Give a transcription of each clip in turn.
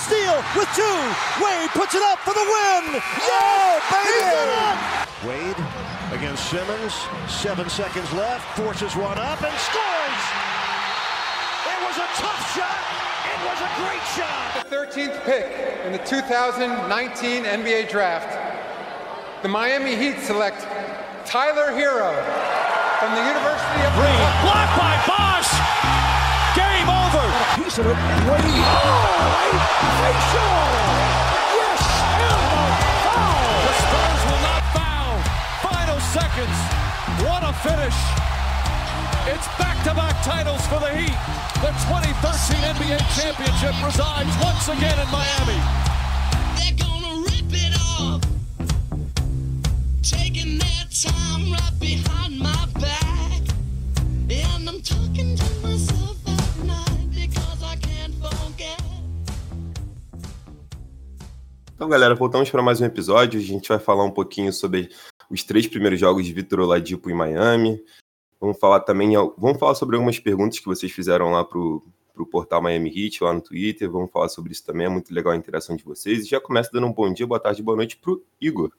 steal with two. Wade puts it up for the win. Yeah, baby! Wade against Simmons. Seven seconds left. Forces one up and scores. It was a tough shot. It was a great shot. The 13th pick in the 2019 NBA Draft. The Miami Heat select Tyler Hero from the University of Green. Blocked by Bosch. Game over. Piece of it. Wade. Oh, a facial. Yes, and a foul. The Spurs will not foul. Final seconds. What a finish. It's back-to-back titles for the Heat. The 2013 NBA championship resides once again in Miami. Então, galera, voltamos para mais um episódio. A gente vai falar um pouquinho sobre os três primeiros jogos de Vitor Oladipo em Miami. Vamos falar também, vamos falar sobre algumas perguntas que vocês fizeram lá pro, pro portal Miami Heat, lá no Twitter. Vamos falar sobre isso também, é muito legal a interação de vocês. E já começa dando um bom dia, boa tarde, boa noite pro Igor.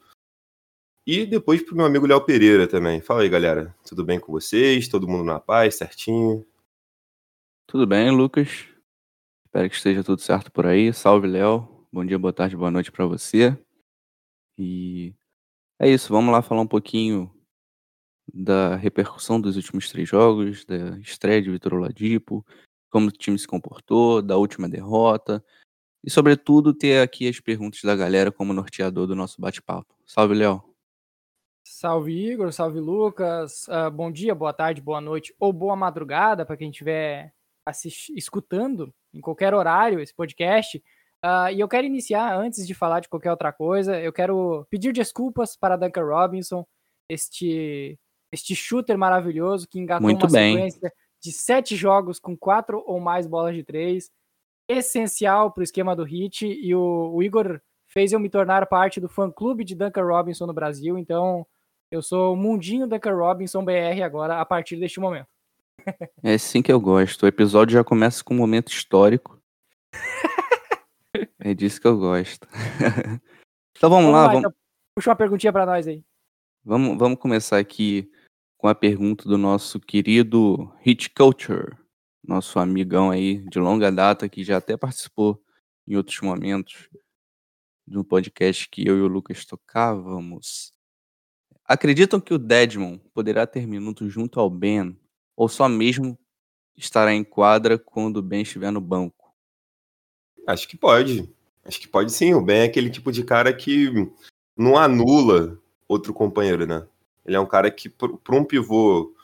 E depois pro meu amigo Léo Pereira também. Fala aí, galera. Tudo bem com vocês? Todo mundo na paz, certinho? Tudo bem, Lucas? Espero que esteja tudo certo por aí. Salve, Léo. Bom dia, boa tarde, boa noite para você. E é isso, vamos lá falar um pouquinho da repercussão dos últimos três jogos, da estreia de Vitor Oladipo, como o time se comportou, da última derrota e, sobretudo, ter aqui as perguntas da galera como norteador do nosso bate-papo. Salve, Léo. Salve Igor, salve Lucas. Uh, bom dia, boa tarde, boa noite ou boa madrugada para quem estiver escutando em qualquer horário esse podcast. Uh, e eu quero iniciar, antes de falar de qualquer outra coisa, eu quero pedir desculpas para Duncan Robinson, este, este shooter maravilhoso que engatou Muito uma bem. sequência de sete jogos com quatro ou mais bolas de três. Essencial para o esquema do Hit. E o, o Igor fez eu me tornar parte do fã-clube de Duncan Robinson no Brasil. Então, eu sou o mundinho Duncan Robinson BR agora, a partir deste momento. É assim que eu gosto. O episódio já começa com um momento histórico. é disso que eu gosto. então vamos, lá, vamos, então, puxa uma perguntinha para nós aí. vamos, vamos começar aqui com a pergunta do nosso querido Hit Culture, nosso amigão aí de longa data que já até participou em outros momentos do podcast que eu e o Lucas tocávamos. Acreditam que o Deadmon poderá ter minutos junto ao Ben ou só mesmo estará em quadra quando o Ben estiver no banco? Acho que pode. Acho que pode sim. O Ben é aquele tipo de cara que não anula outro companheiro, né? Ele é um cara que, para um pivô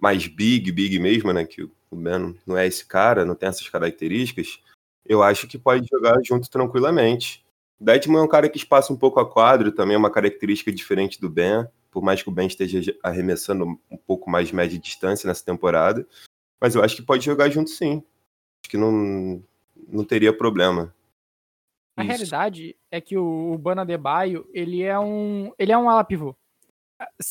mais big, big mesmo, né? Que o Ben não é esse cara, não tem essas características. Eu acho que pode jogar junto tranquilamente. Deadman é um cara que espaça um pouco a quadro, também é uma característica diferente do Ben. Por mais que o Ben esteja arremessando um pouco mais média distância nessa temporada. Mas eu acho que pode jogar junto sim. Acho que não, não teria problema. A Isso. realidade é que o, Bana Debaio, ele é um, ele é um ala pivô.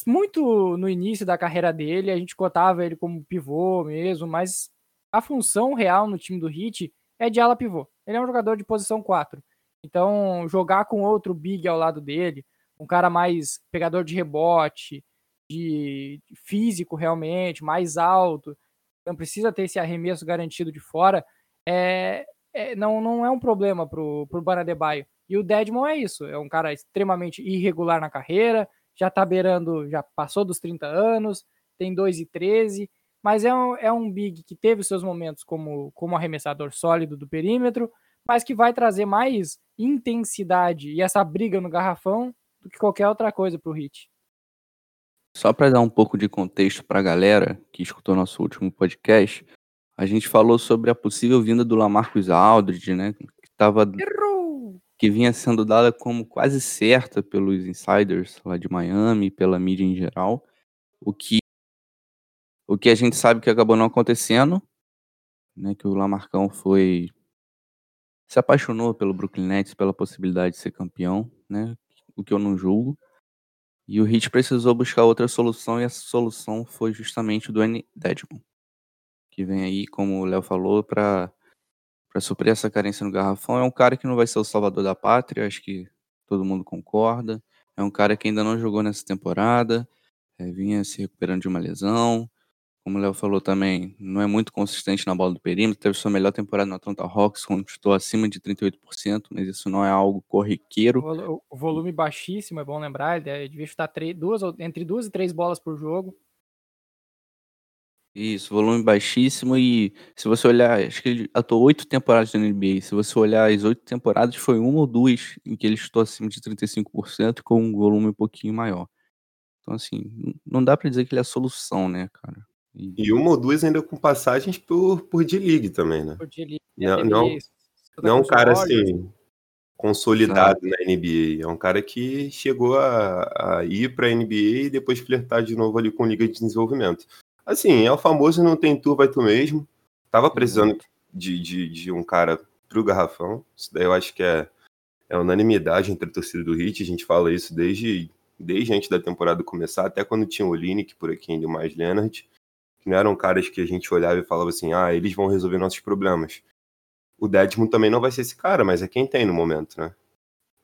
Muito no início da carreira dele, a gente cotava ele como pivô mesmo, mas a função real no time do Heat é de ala pivô. Ele é um jogador de posição 4. Então, jogar com outro big ao lado dele, um cara mais pegador de rebote, de de físico realmente, mais alto, não precisa ter esse arremesso garantido de fora, é, é, não, não é um problema pro, pro Banadebaio. E o Deadmon é isso, é um cara extremamente irregular na carreira, já tá beirando, já passou dos 30 anos, tem 2 e 13, mas é um, é um big que teve seus momentos como, como arremessador sólido do perímetro, mas que vai trazer mais intensidade e essa briga no garrafão do que qualquer outra coisa pro Hit. Só para dar um pouco de contexto para a galera que escutou nosso último podcast, a gente falou sobre a possível vinda do Lamarcus Aldridge, né, que tava Errou! que vinha sendo dada como quase certa pelos insiders lá de Miami, pela mídia em geral, o que o que a gente sabe que acabou não acontecendo, né, que o Lamarcão foi se apaixonou pelo Brooklyn Nets pela possibilidade de ser campeão, né, o que eu não julgo. E o Heat precisou buscar outra solução e essa solução foi justamente o Dwayne Dedmon, que vem aí, como o Léo falou, para suprir essa carência no garrafão. É um cara que não vai ser o salvador da pátria, acho que todo mundo concorda. É um cara que ainda não jogou nessa temporada, é, vinha se recuperando de uma lesão. Como o Léo falou também, não é muito consistente na bola do perímetro. Teve sua melhor temporada no Atlanta Hawks, estou acima de 38%, mas isso não é algo corriqueiro. O volume baixíssimo, é bom lembrar. Ele é- devia chutar três, duas, entre duas e três bolas por jogo. Isso, volume baixíssimo e se você olhar, acho que ele atuou oito temporadas na NBA. Se você olhar as oito temporadas, foi uma ou duas em que ele estou acima de 35% com um volume um pouquinho maior. Então, assim, não dá pra dizer que ele é a solução, né, cara? E- E uma ou duas ainda com passagens por, por D-League também, né? Por ele- Não- ele- não- ele- Não é um cara assim consolidado na NBA. É um cara que chegou a, a ir para a NBA e depois flertar de novo ali com Liga de Desenvolvimento. Assim, é o famoso não tem tu, vai tu mesmo. Tava precisando de, de, de um cara pro garrafão. Isso daí eu acho que é, é unanimidade entre a torcida do Heat. A gente fala isso desde, desde antes da temporada começar, até quando tinha o Olinick por aqui ainda, o mais Leonard. Que não eram caras que a gente olhava e falava assim, ah, eles vão resolver nossos problemas o Dedmon também não vai ser esse cara, mas é quem tem no momento, né?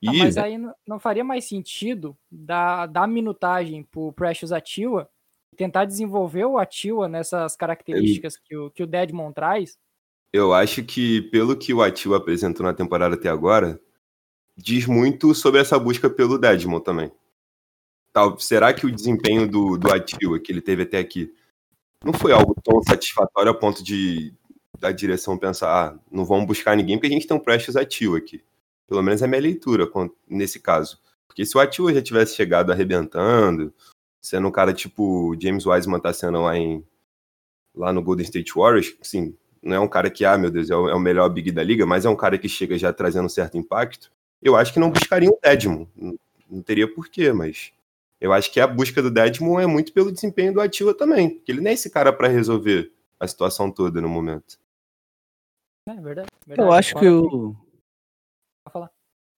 E Ah, mas aí não, faria mais sentido dar, dar minutagem pro Precious Atiwa e tentar desenvolver o Atiwa nessas características que o, que o Deadmon traz? eu acho que, pelo que o Atil apresentou na temporada até agora, diz muito sobre essa busca pelo Dedmon também. Tal, será que o desempenho do, do Atil que ele teve até aqui não foi algo tão satisfatório a ponto de da direção pensar, ah, não vamos buscar ninguém porque a gente tem um Precious Atil aqui. Pelo menos é a minha leitura nesse caso. Porque se o Atil já tivesse chegado arrebentando, sendo um cara tipo James Wiseman tá sendo lá em lá no Golden State Warriors, sim, não é um cara que, ah, meu Deus, é o, é o melhor big da liga, mas é um cara que chega já trazendo um certo impacto. Eu acho que não buscaria um Dedmon. Não, não teria porquê, mas eu acho que a busca do Dedmon é muito pelo desempenho do Ativa também, porque ele não é esse cara para resolver a situação toda no momento. É verdade. Eu verdade, acho que o.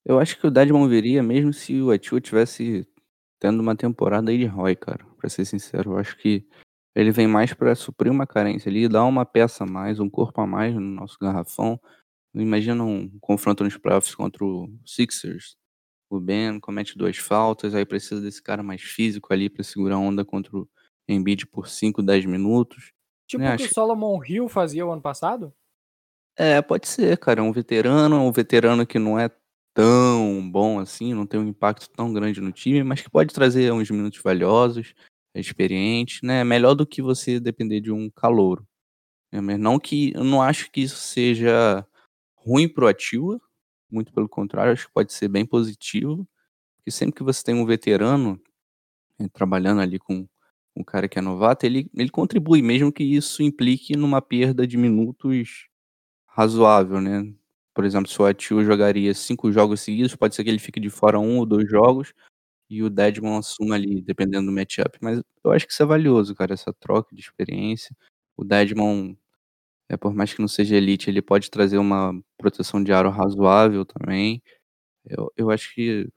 Eu acho que o Dedmon viria mesmo se o Atua tivesse tendo uma temporada aí de Roy, cara. Pra ser sincero, eu acho que ele vem mais pra suprir uma carência ali, dar uma peça a mais, um corpo a mais no nosso garrafão. Imagina um confronto nos playoffs contra o Sixers. O Ben comete duas faltas, aí precisa desse cara mais físico ali pra segurar a onda contra o Embiid por 5, 10 minutos. Tipo né, o que o Solomon Hill fazia o ano passado? É, pode ser, cara. É um veterano, um veterano que não é tão bom assim, não tem um impacto tão grande no time, mas que pode trazer uns minutos valiosos, experiente, né? Melhor do que você depender de um calouro. É, mas não que eu não acho que isso seja ruim pro Ativa, muito pelo contrário, acho que pode ser bem positivo, porque sempre que você tem um veterano eh, trabalhando ali com um cara que é novato, ele, ele contribui, mesmo que isso implique numa perda de minutos razoável, né? Por exemplo, se o Atiu jogaria cinco jogos seguidos, pode ser que ele fique de fora um ou dois jogos e o Deadman assuma ali, dependendo do matchup. Mas eu acho que isso é valioso, cara, essa troca de experiência. O Deadman, é, por mais que não seja elite, ele pode trazer uma proteção de aro razoável também. Eu, eu acho que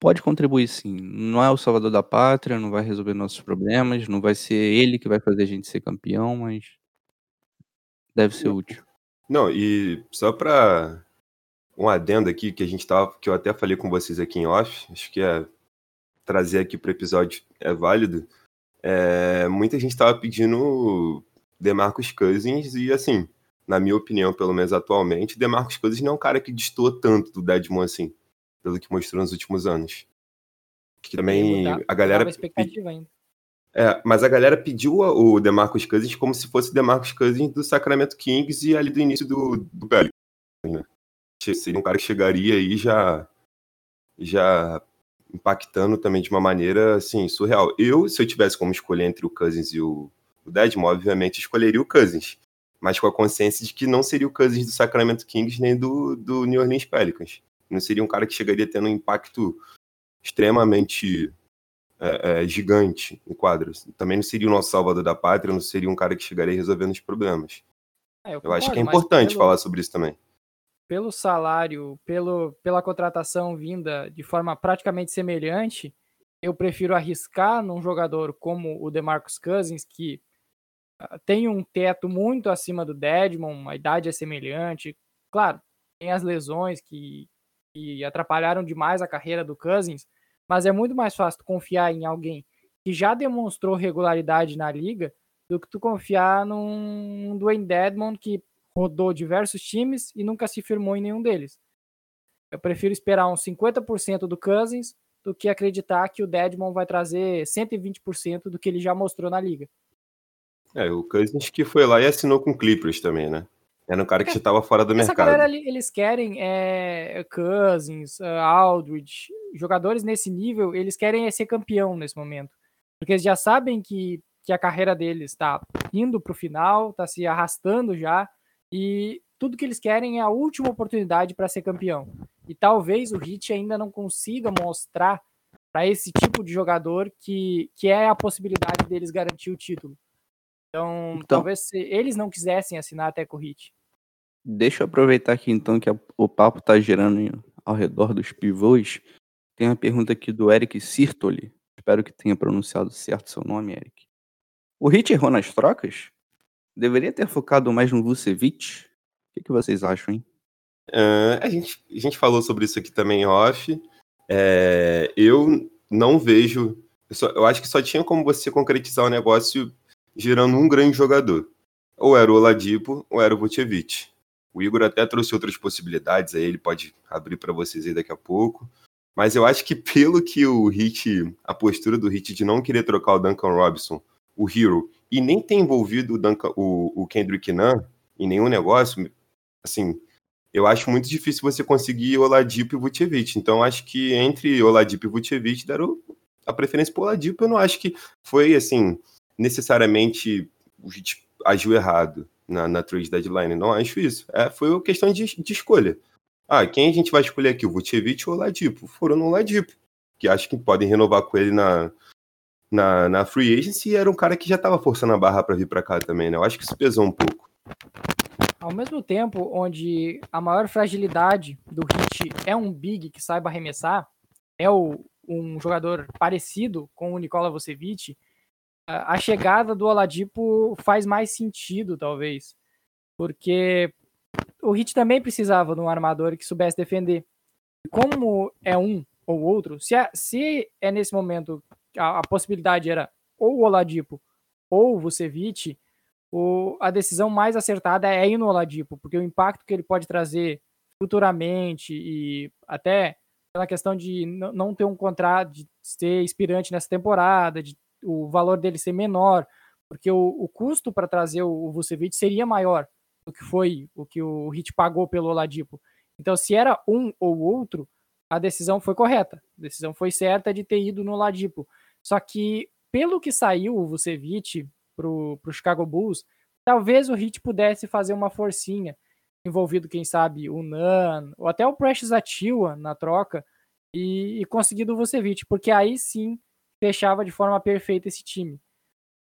pode contribuir sim. Não é o salvador da pátria, não vai resolver nossos problemas, não vai ser ele que vai fazer a gente ser campeão, mas deve ser útil. Não, e só para um adendo aqui que a gente tava, que eu até falei com vocês aqui em off, acho que é trazer aqui para o episódio é válido. É, muita gente estava pedindo Demarcus Cousins e assim, na minha opinião, pelo menos atualmente, Demarcus Cousins não é um cara que destoa tanto do Deadmon assim, pelo que mostrou nos últimos anos. Que também a galera a. é, mas a galera pediu o Demarcus Cousins como se fosse o Demarcus Cousins do Sacramento Kings e ali do início do, do Pelicans, né? Seria um cara que chegaria aí já, já impactando também de uma maneira, assim, surreal. Eu, se eu tivesse como escolher entre o Cousins e o, o obviamente escolheria o Cousins, mas com a consciência de que não seria o Cousins do Sacramento Kings nem do, do New Orleans Pelicans. Não seria um cara que chegaria tendo um impacto extremamente é, é, gigante em quadros. Também não seria o nosso salvador da pátria, não seria um cara que chegaria resolvendo os problemas. É, Eu acho que é importante pelo- falar sobre isso também. pelo salário, pelo, pela contratação vinda de forma praticamente semelhante, eu prefiro arriscar num jogador como o DeMarcus Cousins, que ah, tem um teto muito acima do Dedmon, a idade é semelhante. Claro, tem as lesões que, que atrapalharam demais a carreira do Cousins, mas é muito mais fácil confiar em alguém que já demonstrou regularidade na liga do que tu confiar num Dwayne Dedmon que rodou diversos times e nunca se firmou em nenhum deles. Eu prefiro esperar uns 50% do Cousins do que acreditar que o Dedmon vai trazer 120% do que ele já mostrou na liga. É, o Cousins que foi lá e assinou com Clippers também, né? Era um cara que É, já estava fora do Essa mercado. galera ali, eles querem é, Cousins, uh, Aldridge, jogadores nesse nível, eles querem é ser campeão nesse momento. Porque eles já sabem que, que a carreira deles está indo para o final, está se arrastando já, e tudo que eles querem é a última oportunidade para ser campeão. E talvez o Heat ainda não consiga mostrar para esse tipo de jogador que, que é a possibilidade deles garantir o título. Então, Então- talvez se eles não quisessem assinar até com o Heat. Deixa eu aproveitar aqui então que a- o papo tá girando em- ao redor dos pivôs. Tem uma pergunta aqui do Eric Sirtoli. Espero que tenha pronunciado certo seu nome, Eric. O Hit errou nas trocas? Deveria ter focado mais no Vucevic? O que, que vocês acham, hein? Ah, a, gente, a gente falou sobre isso aqui também off. É, eu não vejo. Eu, só- eu acho que só tinha como você concretizar o negócio girando um grande jogador. Ou era o Oladipo, ou era o Vucevic. O Igor até trouxe outras possibilidades, aí ele pode abrir para vocês aí daqui a pouco. Mas eu acho que pelo que o Hit, a postura do Hit de não querer trocar o Duncan Robinson, o Hero, e nem ter envolvido o, Duncan- o- o Kendrick Nunn em nenhum negócio, assim, eu acho muito difícil você conseguir Oladipo e Vucevic. Então, acho que entre Oladipo e Vucevic deram a preferência para Oladipo. Eu não acho que foi, assim, necessariamente o Heat agiu errado na, na trade deadline. Não acho isso. É, foi uma questão de, de escolha. Ah, quem a gente vai escolher aqui, o Vucevic ou o Oladipo? Foram no Oladipo, que acho que podem renovar com ele na, na, na free agency e era um cara que já estava forçando a barra para vir para cá também, né? Eu acho que isso pesou um pouco. Ao mesmo tempo onde a maior fragilidade do Hit é um big que saiba arremessar, é o, um jogador parecido com o Nikola Vucevic, a chegada do Oladipo faz mais sentido, talvez. Porque o Hit também precisava de um armador que soubesse defender. Como é um ou outro, se é, se é nesse momento a, a possibilidade era ou o Oladipo ou o Vucevic, o, a decisão mais acertada é ir no Oladipo, porque o impacto que ele pode trazer futuramente e até pela questão de não ter um contrato, de ser inspirante nessa temporada, de o valor dele ser menor, porque o, o custo para trazer o, o Vucevic seria maior do que foi o que o Hit pagou pelo Oladipo. Então, se era um ou outro, a decisão foi correta. A decisão foi certa de ter ido no Oladipo. Só que, pelo que saiu o Vucevic pro, pro Chicago Bulls, talvez o Heat pudesse fazer uma forcinha, envolvido, quem sabe, o Nan, ou até o Precious Achiuwa na troca, e, e conseguido o Vucevic, porque aí sim fechava de forma perfeita esse time.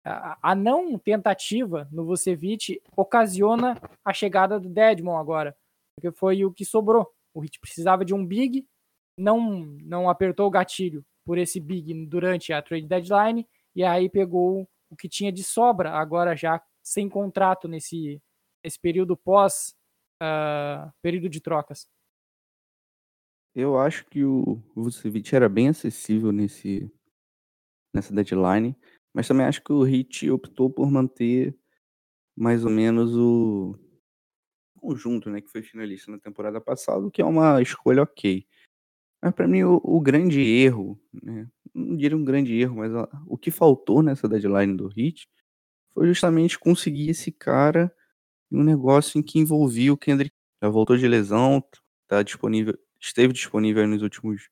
A, não tentativa no Vucevic ocasiona a chegada do Dedmon agora, porque foi o que sobrou. O Heat precisava de um big, não, não apertou o gatilho por esse big durante a trade deadline, e aí pegou o que tinha de sobra, agora já sem contrato nesse, nesse período pós ah, período de trocas. Eu acho que o Vucevic era bem acessível nesse, nessa deadline, mas também acho que o Heat optou por manter mais ou menos o conjunto, né, que foi finalista na temporada passada, o que é uma escolha ok. Mas para mim o, o grande erro, né, não diria um grande erro, mas a- o que faltou nessa deadline do Heat foi justamente conseguir esse cara em um negócio em que envolvia o Kendrick. Já voltou de lesão, tá disponível, esteve disponível nos últimos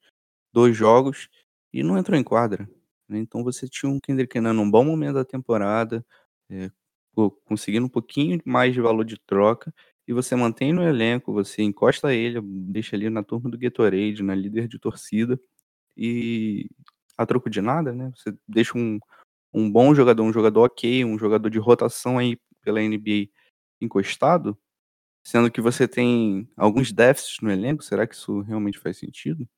dois jogos e não entrou em quadra. Né? Então você tinha um Kendrick Nunn num bom momento da temporada, é, co- conseguindo um pouquinho mais de valor de troca, e você mantém no elenco, você encosta ele, deixa ali na turma do Gatorade, na líder de torcida, e a troco de nada, né? Você deixa um, um bom jogador, um jogador ok, um jogador de rotação aí pela NBA encostado, sendo que você tem alguns déficits no elenco, será que isso realmente faz sentido?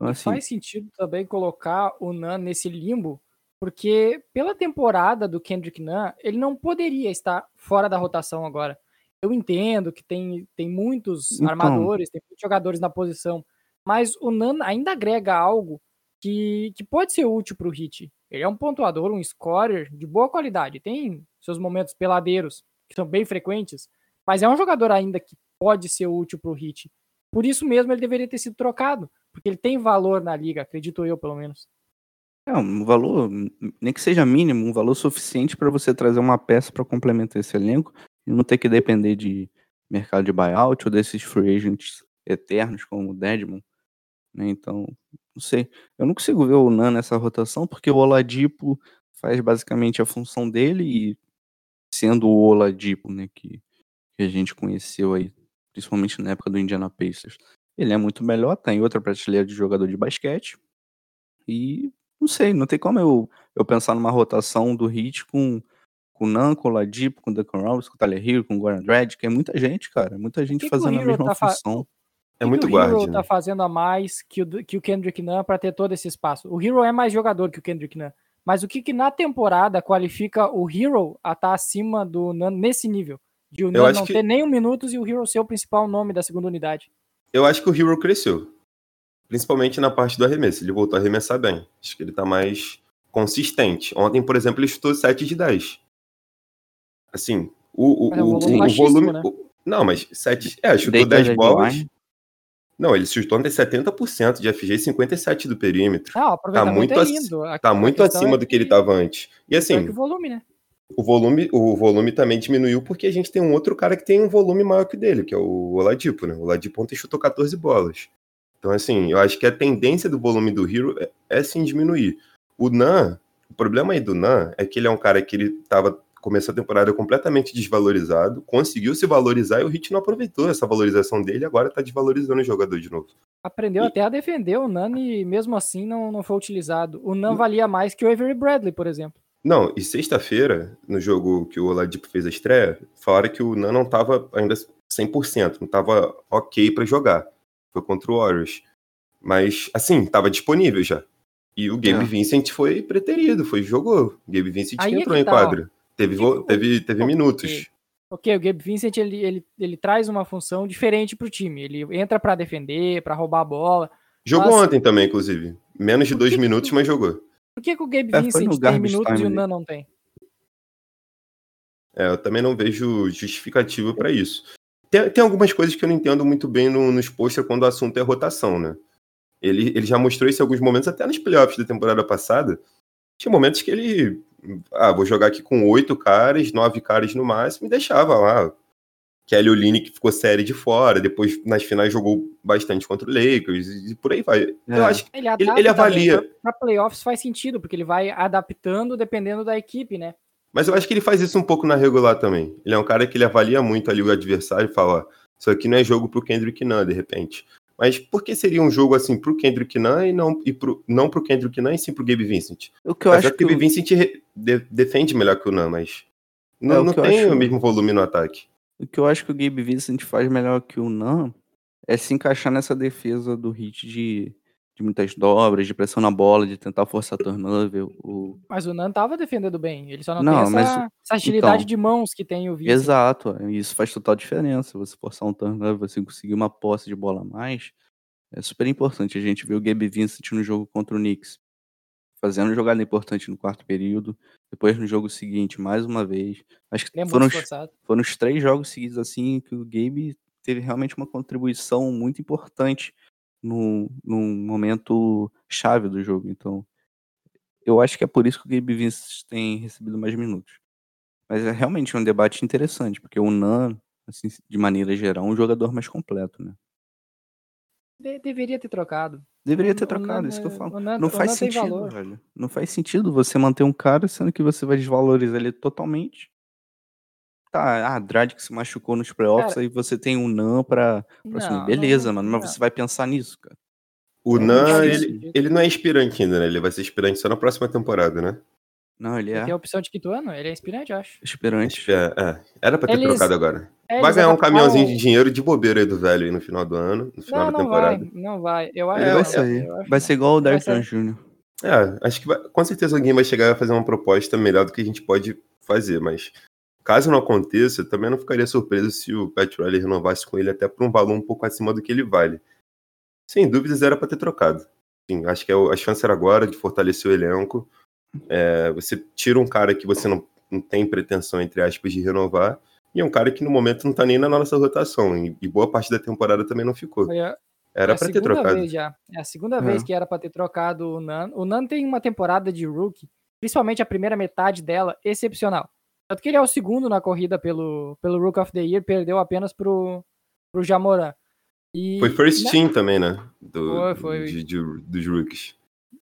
Então, assim, faz sentido também colocar o Nan nesse limbo Porque pela temporada do Kendrick Nunn, ele não poderia estar fora da rotação agora. Eu entendo que tem, tem muitos Então. armadores, tem muitos jogadores na posição, mas o Nunn ainda agrega algo que, que pode ser útil para o Hit. Ele é um pontuador, um scorer de boa qualidade. Tem seus momentos peladeiros, que são bem frequentes, mas é um jogador ainda que pode ser útil para o Hit. Por isso mesmo ele deveria ter sido trocado, porque ele tem valor na liga, acredito eu, pelo menos. É um valor, nem que seja mínimo, um valor suficiente para você trazer uma peça para complementar esse elenco e não ter que depender de mercado de buyout ou desses free agents eternos como o Deadman. Né? Então, não sei. Eu não consigo ver o Nan nessa rotação porque o Oladipo faz basicamente a função dele e sendo o Oladipo, né, que, que a gente conheceu aí, principalmente na época do Indiana Pacers. Ele é muito melhor, tá em outra prateleira de jogador de basquete. E não sei, não tem como eu, eu pensar numa rotação do Hit com com o Nan, com o Ladipo, com o Duncan Robinson, com o Tyler Hero, com o Goran Dredd, que é muita gente, cara. Muita gente que que fazendo a Hero mesma tá fa- função. É que muito que o Hero guarde, né? tá fazendo a mais que o, que o Kendrick Nunn para ter todo esse espaço. O Hero é mais jogador que o Kendrick Nunn. Mas o que, que na temporada qualifica o Hero a estar acima do Nunn nesse nível? De o Nunn não que- ter nenhum minutos e o Hero ser o principal nome da segunda unidade. Eu acho que o Hero cresceu. Principalmente na parte do arremesso. Ele voltou a arremessar bem. Acho que ele tá mais consistente. Ontem, por exemplo, ele chutou 7 de 10. Assim, o, o, é um o, volume o volume. né? o- não, mas 7. É, chutou Dayton 10 bolas. Deadline. Não, ele chutou ontem 70% de FG e 57% do perímetro. Ah, o aproveitamento muito é lindo. A- Tá a muito questão acima é do que ele tava antes. E é assim, que o volume, né? O volume, o volume também diminuiu porque a gente tem um outro cara que tem um volume maior que o dele, que é o Oladipo, né? O Oladipo ontem chutou 14 bolas. Então, assim, eu acho que a tendência do volume do Hero é, é sim diminuir. O Nan, o problema aí do Nan é que ele é um cara que ele tava começou a temporada completamente desvalorizado, conseguiu se valorizar e o Hit não aproveitou essa valorização dele agora tá desvalorizando o jogador de novo. Aprendeu E- até a defender o Nani e mesmo assim não, não foi utilizado. O Nan valia mais que o Avery Bradley, por exemplo. Não, e sexta-feira, no jogo que o Oladipo fez a estreia, falaram que o Nan não tava ainda 100%, não tava ok pra jogar. Foi contra o Warriors. Mas, assim, tava disponível já. E o Gabe É. Vincent foi preterido, foi jogou. O Gabe Vincent Aí é entrou que em tá, ó. quadra. Teve, Que- teve, teve Pô, minutos. Ok, o Gabe Vincent ele, ele, ele traz uma função diferente pro time. Ele entra pra defender, pra roubar a bola. Jogou Mas- ontem também, inclusive. Menos de dois minutos, mas jogou. Por que, que o Gabe É, Vincent tem minutos time e o. Nan não tem? É, eu também não vejo justificativa pra isso. Tem, tem algumas coisas que eu não entendo muito bem no, nos posters quando o assunto é rotação, né? Ele, ele já mostrou isso em alguns momentos, até nos playoffs da temporada passada. Tinha momentos que ele. Ah, vou jogar aqui com oito caras, nove caras no máximo, e deixava lá. Kelly Olynyk que ficou série de fora, depois nas finais jogou bastante contra o Lakers, e por aí vai. Eu É. acho que Ele, Ele- adapta ele avalia. Pra, pra playoffs faz sentido, porque ele vai adaptando dependendo da equipe, né? Mas eu acho que ele faz isso um pouco na regular também. Ele é um cara que ele avalia muito ali o adversário e fala: ó, isso aqui não é jogo pro Kendrick Nunn, de repente. Mas por que seria um jogo assim pro Kendrick Nunn e não, e pro, não pro Kendrick Nunn e sim pro Gabe Vincent? O que eu acho que que o Gabe Vincent re- de- defende melhor que o Nunn, mas não, É, não que eu tem acho- o mesmo volume no ataque. O que eu acho que o Gabe Vincent faz melhor que o Nan é se encaixar nessa defesa do hit de, de muitas dobras, de pressão na bola, de tentar forçar turnover. O... Mas o Nan tava defendendo bem. Ele só não, Não, tem essa, mas- essa agilidade então. de mãos que tem o Vincent. Exato, é, isso faz total diferença. Você forçar um turnover, você conseguir uma posse de bola a mais, é super importante. A gente viu o Gabe Vincent no jogo contra o Knicks, fazendo jogada importante no quarto período. Depois no jogo seguinte, mais uma vez. Acho que é foram os, foram os três jogos seguidos assim que o Gabe teve realmente uma contribuição muito importante no, no momento chave do jogo. Então, eu acho que é por isso que o Gabe Vincent tem recebido mais minutos. Mas é realmente um debate interessante, porque o Nan, assim, de maneira geral, é um jogador mais completo, né? De- deveria ter trocado. Deveria ter trocado, Nan isso que eu é- falo. o Nan- Não faz sentido, velho. Não faz sentido você manter um cara sendo que você vai desvalorizar ele totalmente. Tá, ah, Dredd que se machucou nos playoffs, Cara, aí você tem um Nan pra, pra assumir. não, Beleza, não, mano, mas não. você vai pensar nisso, cara. O É, Nan, não ele, ele não é inspirante ainda, né? Ele vai ser inspirante só na próxima temporada, né? Não, ele Ele é tem a opção de quinto ano, ele é inspirante, eu acho. esperante. É, é. Era pra ter Eles- trocado agora. É, vai ganhar um caminhãozinho de dinheiro de bobeira aí do velho aí no final do ano, no final Não, da não temporada. vai, não vai. Eu acho É, vai sair. eu acho Vai ser igual o. Jones Jr. É, acho que vai- com certeza alguém vai chegar e vai fazer uma proposta melhor do que a gente pode fazer, mas caso não aconteça, também não ficaria surpreso se o Pat Riley renovasse com ele até por um valor um pouco acima do que ele vale. Sem dúvidas era para ter trocado. Sim, acho que é o- a chance era agora de fortalecer o elenco. É, você tira um cara que você não, não tem pretensão, entre aspas, de renovar, e é um cara que no momento não tá nem na nossa rotação, e, e boa parte da temporada também não ficou. Foi a, Era é para ter segunda trocado. vez já. É a segunda É. vez que era pra ter trocado o Nan. O Nan tem uma temporada de rookie, principalmente a primeira metade dela, excepcional. Tanto que ele é o segundo na corrida pelo, pelo Rook of the Year, perdeu apenas pro, pro Jamoran. E, Foi first na- team também, né? Do, Foi, foi. de- de- dos rookies.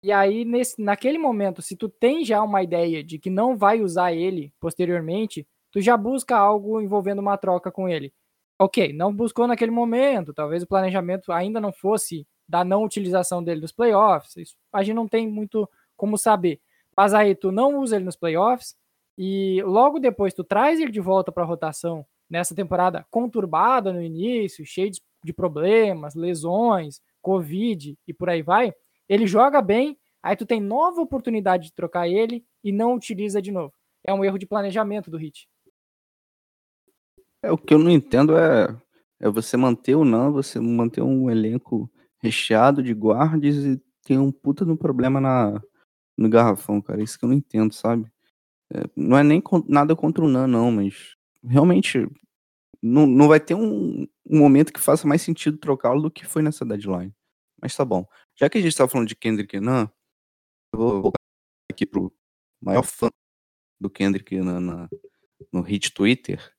E aí, nesse, naquele momento, se tu tem já uma ideia de que não vai usar ele posteriormente, tu já busca algo envolvendo uma troca com ele. Ok, não buscou naquele momento, talvez o planejamento ainda não fosse da não utilização dele nos playoffs, isso a gente não tem muito como saber. Mas aí tu não usa ele nos playoffs e logo depois tu traz ele de volta para a rotação nessa temporada conturbada no início, cheio de, de problemas, lesões, Covid e por aí vai ele joga bem, aí tu tem nova oportunidade de trocar ele e não utiliza de novo. É um erro de planejamento do Hit. É, o que eu não entendo é, é você manter o não, você manter um elenco recheado de guardas e tem um puta no problema na, no garrafão, cara. Isso que eu não entendo, sabe? É, não é nem nada contra o Nan, não, mas realmente não, não vai ter um, um momento que faça mais sentido trocá-lo do que foi nessa deadline. Mas tá bom. Já que a gente tá falando de Kendrick Nunn, eu vou voltar aqui pro maior fã do Kendrick Nunn na, no Hit Twitter,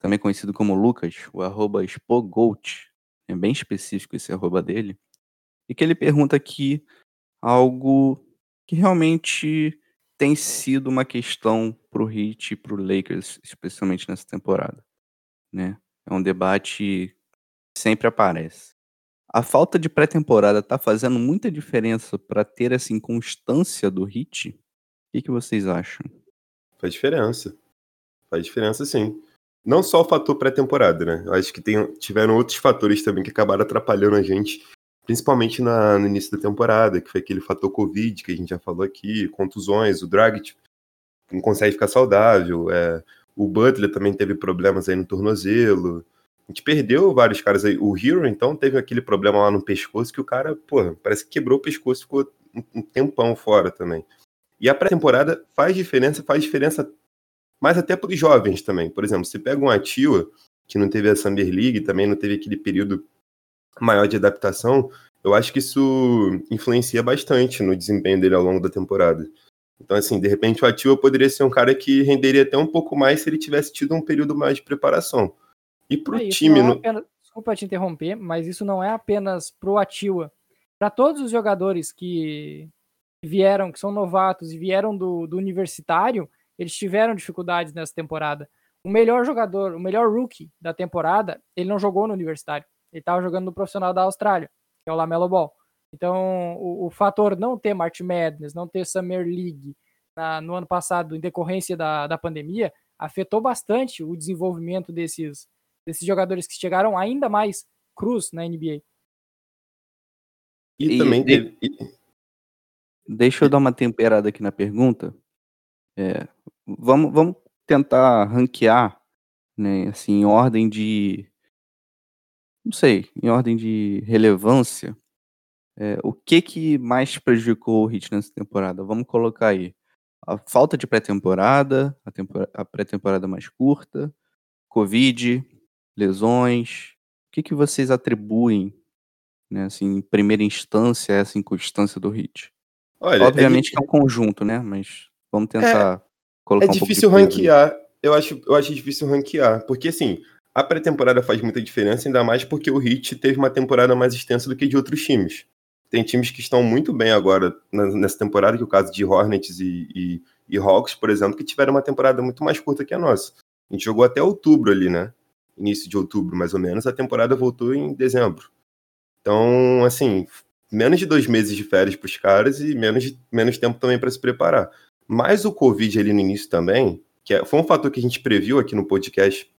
também conhecido como Lucas, o arroba Spogoat, é bem específico esse arroba dele, e que ele pergunta aqui algo que realmente tem sido uma questão pro Heat e pro Lakers, especialmente nessa temporada, né? É um debate que sempre aparece. A falta de pré-temporada tá fazendo muita diferença para ter essa inconstância do Heat? O que, que vocês acham? Faz diferença. Faz diferença, sim. Não só o fator pré-temporada, né? Eu acho que tem, tiveram outros fatores também que acabaram atrapalhando a gente, principalmente na- no início da temporada, que foi aquele fator Covid que a gente já falou aqui, contusões, o Dragic não consegue ficar saudável, é, o Butler também teve problemas aí no tornozelo. A gente perdeu vários caras aí. O Hero, então, teve aquele problema lá no pescoço que o cara, porra, parece que quebrou o pescoço e ficou um, tempão fora também. E a pré-temporada faz diferença, faz diferença mais até para os jovens também. Por exemplo, você pega um Ativa, que não teve a Summer League, também não teve aquele período maior de adaptação, eu acho que isso influencia bastante no desempenho dele ao longo da temporada. Então, assim, de repente o Ativa poderia ser um cara que renderia até um pouco mais se ele tivesse tido um período mais de preparação. E pro É, isso time. não é apenas- desculpa te interromper, mas isso não é apenas pro Atiwa. Para todos os jogadores que vieram, que são novatos e vieram do, do universitário, eles tiveram dificuldades nessa temporada. O melhor jogador, o melhor rookie da temporada, ele não jogou no universitário. Ele estava jogando no profissional da Austrália, que é o Lamelo Ball. Então, o, o fator não ter March Madness, não ter Summer League na- no ano passado, em decorrência da, da pandemia, afetou bastante o desenvolvimento desses, desses jogadores que chegaram ainda mais cruz na NBA. E, E- também teve. Deixa eu dar uma temperada aqui na pergunta. É, vamos, vamos tentar ranquear, né, assim, em ordem de. Não sei, em ordem de relevância. é, o que que mais prejudicou o Heat nessa temporada? Vamos colocar aí. A falta de pré-temporada, a, a pré-temporada mais curta, Covid, lesões. O que que vocês atribuem, né, assim, em primeira instância, a essa inconstância do Heat? Olha, Obviamente é, que é um conjunto, né? Mas vamos tentar colocar é um difícil aí. ranquear. Eu acho, eu acho difícil ranquear. Porque, assim, a pré-temporada faz muita diferença, ainda mais porque o Heat teve uma temporada mais extensa do que de outros times. Tem times que estão muito bem agora nessa temporada, que é o caso de Hornets e, e, e Hawks, por exemplo, que tiveram uma temporada muito mais curta que a nossa. A gente jogou até outubro ali, né? Início de outubro, mais ou menos. A temporada voltou em dezembro. Então, assim, menos de dois meses de férias para os caras e menos, de- menos tempo também para se preparar. Mas o Covid ali no início também, que é- foi um fator que a gente previu aqui no podcast,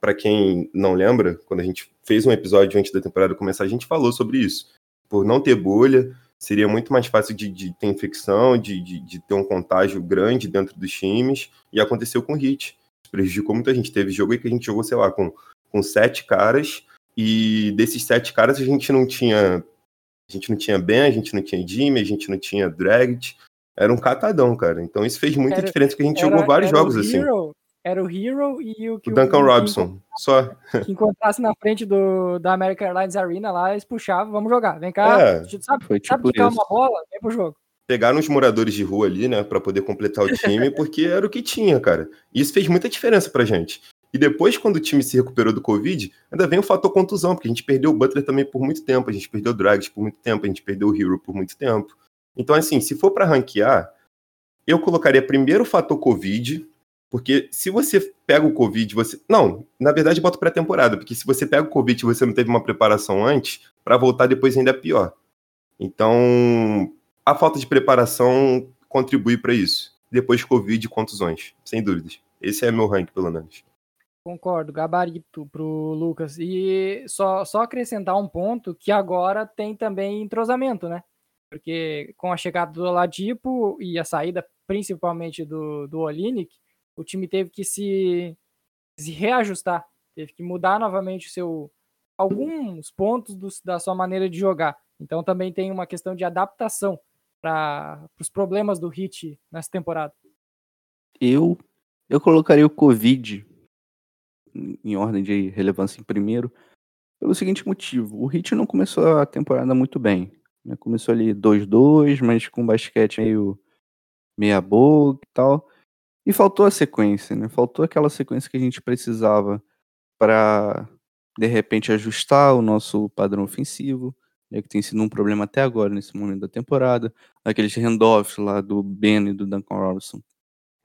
para quem não lembra, quando a gente fez um episódio antes da temporada começar, a gente falou sobre isso. Por não ter bolha, seria muito mais fácil de, de ter infecção, de, de, de, ter um contágio grande dentro dos times, e aconteceu com o Hit. Prejudicou muita gente. Teve jogo aí que a gente jogou, sei lá, com, com sete caras, e desses sete caras a gente não tinha. A gente não tinha Ben, a gente não tinha Jimmy, a gente não tinha Dragt. Era um catadão, cara. Então isso fez muita Era- diferença, porque a gente Era- jogou vários o jogos assim. Hero, Era o Hero e o que O Duncan que Robinson. Só. que encontrasse na frente do, da American Airlines Arena lá, eles puxavam, vamos jogar, vem cá, É. sabe, Foi sabe tipo isso. uma bola, vem pro jogo. Pegaram os moradores de rua ali, né, Pra poder completar o time, porque era o que tinha, cara. E isso fez muita diferença pra gente. E depois, quando o time se recuperou do Covid, ainda vem o fator contusão, porque a gente perdeu o Butler também por muito tempo, a gente perdeu o Dragic por muito tempo, a gente perdeu o Hero por muito tempo. Então, assim, se for pra ranquear, eu colocaria primeiro o fator Covid, porque se você pega o Covid, você. Não, na verdade, bota pré-temporada, porque se você pega o Covid e você não teve uma preparação antes, pra voltar depois ainda é pior. Então, a falta de preparação contribui para isso. Depois Covid e contusões, sem dúvidas. Esse é meu rank, pelo menos. Concordo, gabarito pro Lucas. E só, só acrescentar um ponto que agora tem também entrosamento, né? Porque com a chegada do Oladipo e a saída principalmente do, do Olinick, o time teve que se, se reajustar, teve que mudar novamente o seu alguns pontos do- da sua maneira de jogar. Então também tem uma questão de adaptação para os problemas do Hit nessa temporada. Eu, eu colocaria o Covid em- em ordem de relevância em primeiro, pelo seguinte motivo. O Heat não começou a temporada muito bem. né? Começou ali 2-2, mas com basquete meio meia boca e tal. E faltou a sequência, né? Faltou aquela sequência que a gente precisava para de repente ajustar o nosso padrão ofensivo, né, que tem sido um problema até agora nesse momento da temporada. Aqueles handoffs lá do Ben e do Duncan Robinson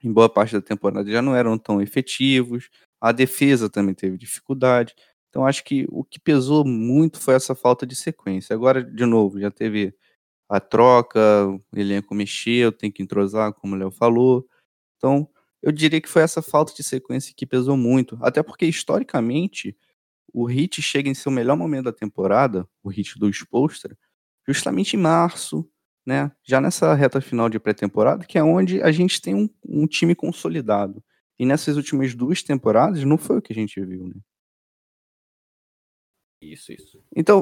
em boa parte da temporada já não eram tão efetivos. A defesa também teve dificuldade. Então acho que o que pesou muito foi essa falta de sequência. Agora, de novo, já teve a troca, o elenco mexeu, tem que entrosar, como o Léo falou. Então, eu diria que foi essa falta de sequência que pesou muito. Até porque, historicamente, o Hit chega em seu melhor momento da temporada, o Hit do Spolstra, justamente em março, né? Já nessa reta final de pré-temporada, que é onde a gente tem um, um time consolidado. E nessas últimas duas temporadas não foi o que a gente viu, né? Isso, isso. Então,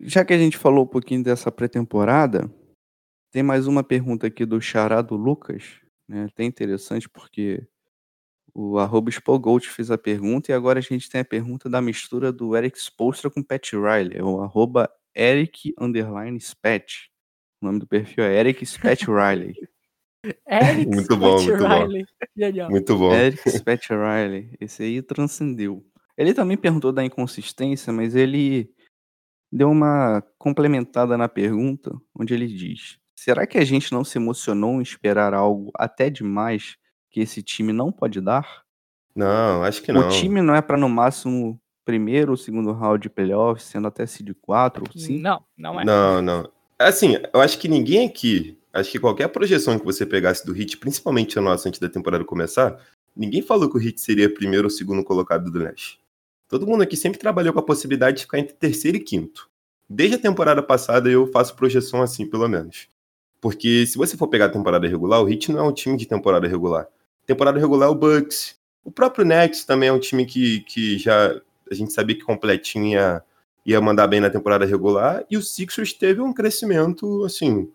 já que a gente falou um pouquinho dessa pré-temporada, tem mais uma pergunta aqui do Xará do Lucas, né? Até interessante porque o arroba Spogold fez a pergunta e agora a gente tem a pergunta da mistura do Eric Spolstra com Pat Riley, é o arroba Eric underline Spat. O nome do perfil é Eric Spat Riley. Eric Muito bom, Scott muito bom. Riley. Genial. Muito bom. Eric Spat Riley. Esse aí transcendeu. Ele também perguntou da inconsistência, mas ele deu uma complementada na pergunta, onde ele diz: Será que a gente não se emocionou em esperar algo até demais que esse time não pode dar? Não, acho que não. O time não é para no máximo primeiro ou segundo round de playoffs, sendo até seed 4 ou 5? Não, não é. Não, não. Assim, eu acho que ninguém aqui, acho que qualquer projeção que você pegasse do Hit, principalmente a nossa antes da temporada começar, ninguém falou que o Hit seria primeiro ou segundo colocado do leste. Todo mundo aqui sempre trabalhou com a possibilidade de ficar entre terceiro e quinto. Desde a temporada passada eu faço projeção assim, pelo menos. Porque se você for pegar a temporada regular, o Heat não é um time de temporada regular. Temporada regular o Bucks. O próprio Nets também é um time que, que já a gente sabia que completinho ia, ia mandar bem na temporada regular. E o Sixers teve um crescimento, assim,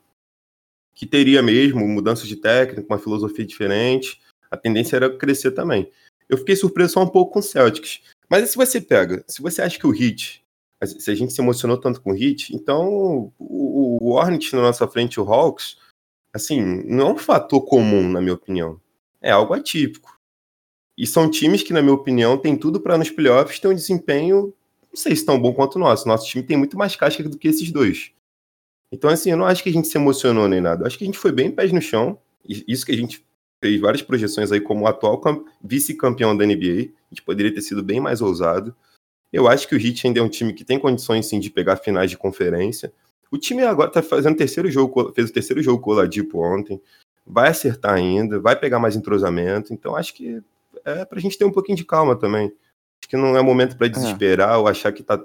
que teria mesmo, mudanças de técnico, uma filosofia diferente. A tendência era crescer também. Eu fiquei surpreso só um pouco com o Celtics. Mas se você pega, se você acha que o Heat, se a gente se emocionou tanto com o Heat, então o, o Hornets na nossa frente, o Hawks, assim, não é um fator comum, na minha opinião. É algo atípico. E são times que, na minha opinião, têm tudo para nos playoffs ter um desempenho, não sei se tão bom quanto o nosso. Nosso time tem muito mais casca do que esses dois. Então, assim, eu não acho que a gente se emocionou nem nada. Eu acho que a gente foi bem pés no chão. Isso que a gente fez várias projeções aí como atual cam- vice-campeão da NBA. A gente poderia ter sido bem mais ousado. Eu acho que o Heat ainda é um time que tem condições, sim, de pegar finais de conferência. O time agora tá fazendo terceiro jogo, fez o terceiro jogo com o ontem. Vai acertar ainda, vai pegar mais entrosamento. Então, acho que é pra gente ter um pouquinho de calma também. Acho que não é momento para desesperar ou achar que tá